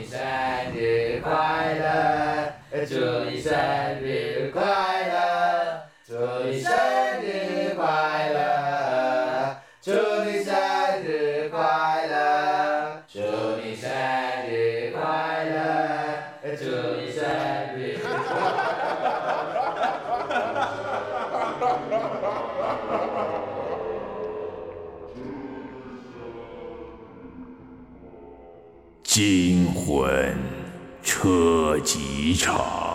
祝你生日快乐祝你生日快乐祝你生日快乐祝你生日快乐祝你生日快乐祝你生日快乐 惊魂车几场。